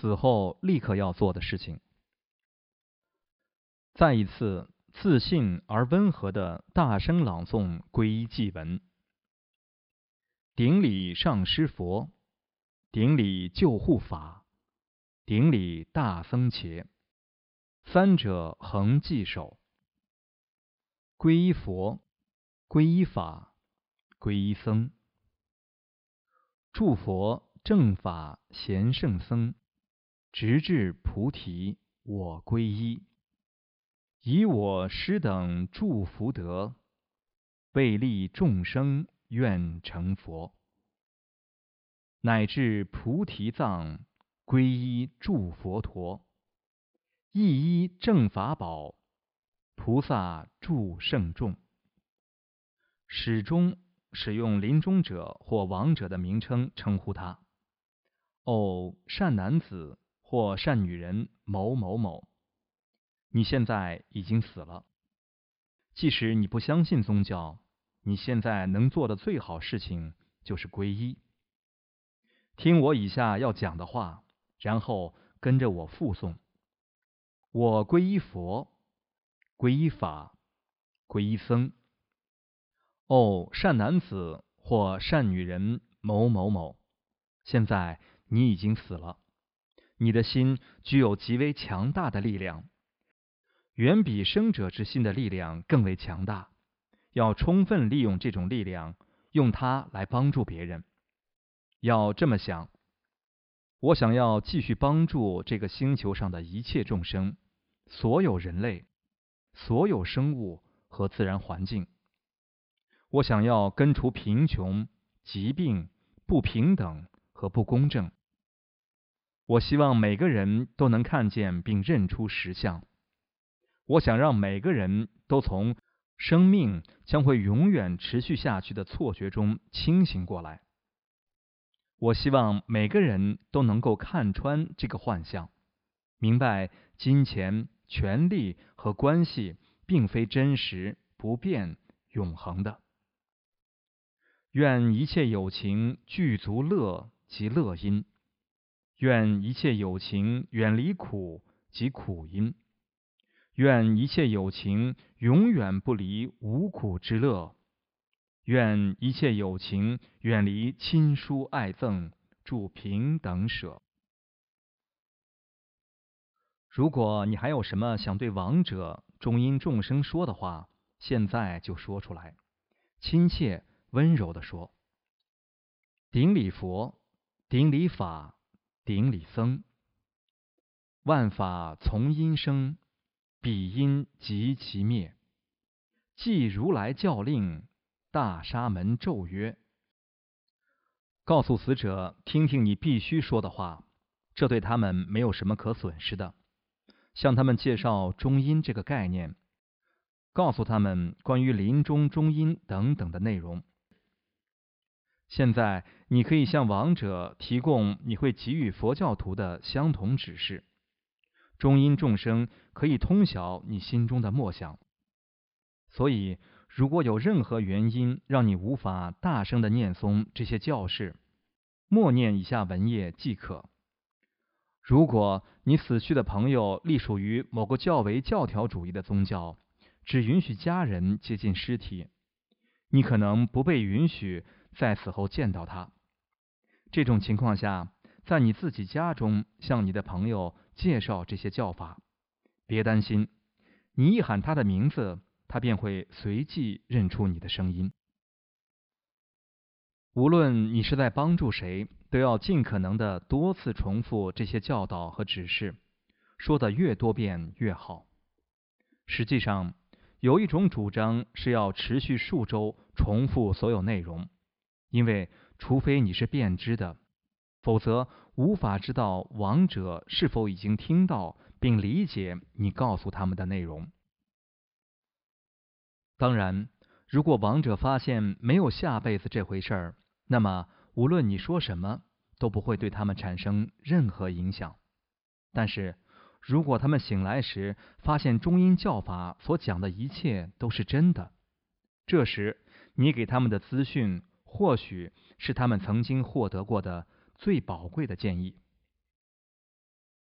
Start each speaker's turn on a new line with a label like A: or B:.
A: 死后立刻要做的事情。再一次自信而温和的大声朗诵皈依祭文：顶礼上师佛，顶礼救护法，顶礼大僧伽，三者恒记守。皈依佛，皈依法，皈依僧。祝佛正法贤圣僧，直至菩提我皈依。以我师等祝福德，为利众生愿成佛，乃至菩提藏皈依诸佛陀，一一正法宝，菩萨祝圣众，始终使用临终者或亡者的名称称呼他。哦，善男子或善女人某某某。你现在已经死了。即使你不相信宗教，你现在能做的最好事情就是皈依。听我以下要讲的话，然后跟着我复诵：我皈依佛，皈依法，皈依僧。哦，善男子或善女人某某某，现在你已经死了。你的心具有极为强大的力量。远比生者之心的力量更为强大，要充分利用这种力量，用它来帮助别人。要这么想：我想要继续帮助这个星球上的一切众生，所有人类，所有生物和自然环境。我想要根除贫穷、疾病、不平等和不公正。我希望每个人都能看见并认出实相。我想让每个人都从生命将会永远持续下去的错觉中清醒过来。我希望每个人都能够看穿这个幻象，明白金钱、权力和关系并非真实、不变、永恒的。愿一切有情具足乐及乐因，愿一切有情远离苦及苦因。愿一切有情永远不离无苦之乐，愿一切有情远离亲疏爱憎，助平等舍。如果你还有什么想对亡者、中阴众生说的话，现在就说出来，亲切温柔的说：顶礼佛，顶礼法，顶礼僧，万法从因生。彼因即其灭。即如来教令，大沙门咒曰：“告诉死者，听听你必须说的话，这对他们没有什么可损失的。向他们介绍中阴这个概念，告诉他们关于临终中阴等等的内容。现在你可以向亡者提供你会给予佛教徒的相同指示。”中阴众生可以通晓你心中的默想，所以如果有任何原因让你无法大声的念诵这些教示，默念以下文页即可。如果你死去的朋友隶属于某个较为教条主义的宗教，只允许家人接近尸体，你可能不被允许在死后见到他。这种情况下，在你自己家中向你的朋友。介绍这些叫法，别担心，你一喊他的名字，他便会随即认出你的声音。无论你是在帮助谁，都要尽可能的多次重复这些教导和指示，说的越多遍越好。实际上，有一种主张是要持续数周重复所有内容，因为除非你是便知的，否则。无法知道亡者是否已经听到并理解你告诉他们的内容。当然，如果亡者发现没有下辈子这回事儿，那么无论你说什么都不会对他们产生任何影响。但是，如果他们醒来时发现中阴教法所讲的一切都是真的，这时你给他们的资讯或许是他们曾经获得过的。最宝贵的建议。